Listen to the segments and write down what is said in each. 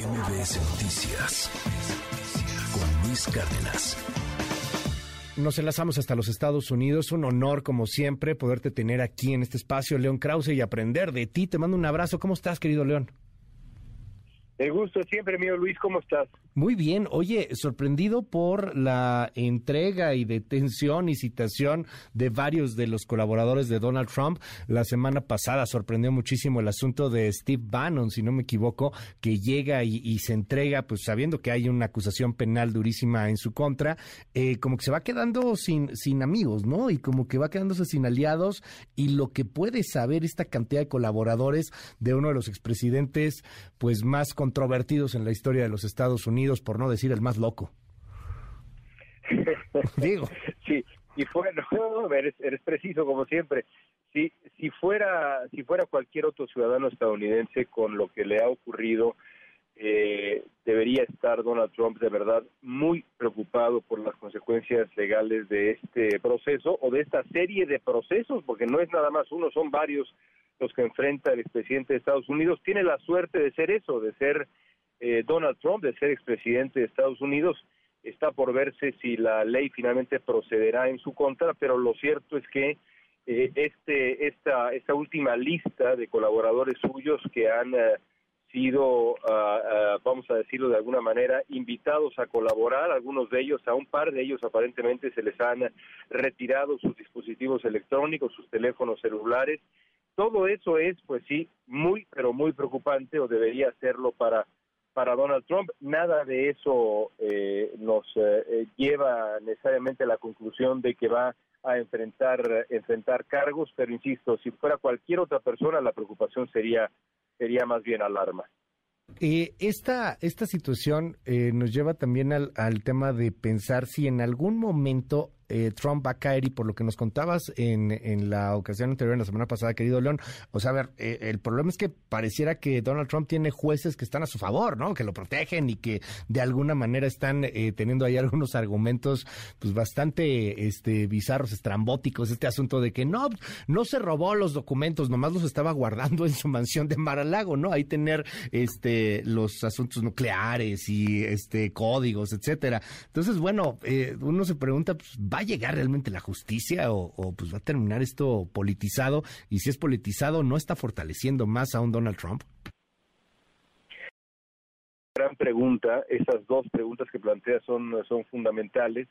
MBS Noticias con Luis Cárdenas. Nos enlazamos hasta los Estados Unidos. Un honor, como siempre, poderte tener aquí en este espacio, León Krause, y aprender de ti. Te mando un abrazo. ¿Cómo estás, querido León? El gusto siempre mío, Luis, ¿cómo estás? Muy bien. Oye, sorprendido por la entrega y detención y citación de varios de los colaboradores de Donald Trump. La semana pasada sorprendió muchísimo el asunto de Steve Bannon, si no me equivoco, que llega y, se entrega, pues sabiendo que hay una acusación penal durísima en su contra, eh, como que se va quedando sin, sin amigos, ¿no? Y como que va quedándose sin aliados y lo que puede saber esta cantidad de colaboradores de uno de los expresidentes, pues más controvertidos en la historia de los Estados Unidos, por no decir el más loco. Digo. Sí, y fuera, eres, eres preciso como siempre. Si, si fuera si fuera cualquier otro ciudadano estadounidense con lo que le ha ocurrido, eh, debería estar Donald Trump de verdad muy preocupado por las consecuencias legales de este proceso o de esta serie de procesos, porque no es nada más uno, son varios los que enfrenta el expresidente de Estados Unidos, tiene la suerte de ser eso, de ser eh, Donald Trump, de ser expresidente de Estados Unidos. Está por verse si la ley finalmente procederá en su contra, pero lo cierto es que eh, este, esta, esta última lista de colaboradores suyos que han eh, sido, ah, vamos a decirlo de alguna manera, invitados a colaborar, algunos de ellos, a un par de ellos aparentemente se les han retirado sus dispositivos electrónicos, sus teléfonos celulares, todo eso es, pues sí, muy, pero muy preocupante o debería serlo para, para Donald Trump. Nada de eso eh, nos eh, eh, lleva necesariamente a la conclusión de que va a enfrentar, enfrentar cargos, pero insisto, si fuera cualquier otra persona, la preocupación sería, sería más bien alarma. esta, esta situación nos lleva también al, al tema de pensar si en algún momento eh, Trump va a caer y por lo que nos contabas en, en la ocasión anterior, en la semana pasada, querido León, o sea, a ver, eh, el problema es que pareciera que Donald Trump tiene jueces que están a su favor, ¿no? Que lo protegen y que de alguna manera están eh, teniendo ahí algunos argumentos pues bastante este bizarros, estrambóticos, este asunto de que no, no se robó los documentos, nomás los estaba guardando en su mansión de Mar-a-Lago, ¿no? Ahí tener este los asuntos nucleares y este códigos, etcétera. Entonces, bueno, uno se pregunta, pues, ¿va ¿va a llegar realmente la justicia o, pues va a terminar esto politizado? Y si es politizado, ¿no está fortaleciendo más a un Donald Trump? Gran pregunta, esas dos preguntas que plantea son, son fundamentales.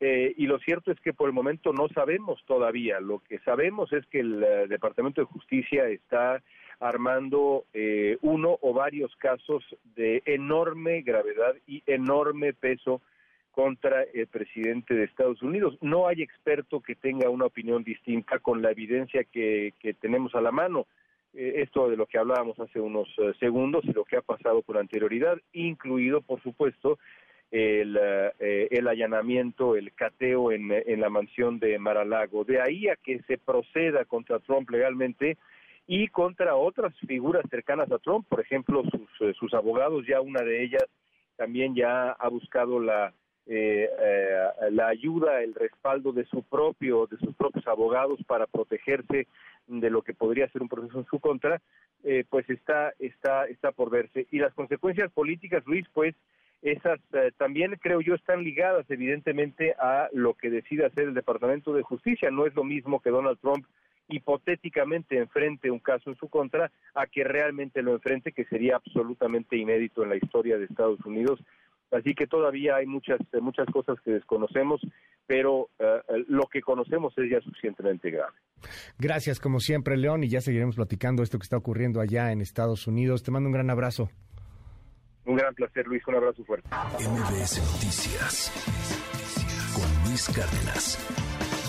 Eh, y lo cierto es que por el momento no sabemos todavía. Lo que sabemos es que el eh, Departamento de Justicia está armando eh, uno o varios casos de enorme gravedad y enorme peso contra el presidente de Estados Unidos. No hay experto que tenga una opinión distinta con la evidencia que, tenemos a la mano. Eh, esto de lo que hablábamos hace unos eh, segundos y lo que ha pasado con anterioridad, incluido, por supuesto, el, eh, el allanamiento, el cateo en, en, la mansión de Maralago. De ahí a que se proceda contra Trump legalmente y contra otras figuras cercanas a Trump, por ejemplo, sus, sus abogados, ya una de ellas también ya ha buscado la eh, eh, la ayuda, el respaldo de su propio, de sus propios abogados para protegerse de lo que podría ser un proceso en su contra, eh, pues está, está, está por verse. Y las consecuencias políticas, Luis, pues esas eh, también creo yo están ligadas evidentemente a lo que decide hacer el Departamento de Justicia. No es lo mismo que Donald Trump hipotéticamente enfrente un caso en su contra a que realmente lo enfrente, que sería absolutamente inédito en la historia de Estados Unidos Así que todavía hay muchas, eh, muchas cosas que desconocemos, pero eh, eh, lo que conocemos es ya suficientemente grave. Gracias, como siempre, León, y ya seguiremos platicando esto que está ocurriendo allá en Estados Unidos. Te mando un gran abrazo. Un gran placer, Luis. Un abrazo fuerte. MBS Noticias con Luis Cárdenas.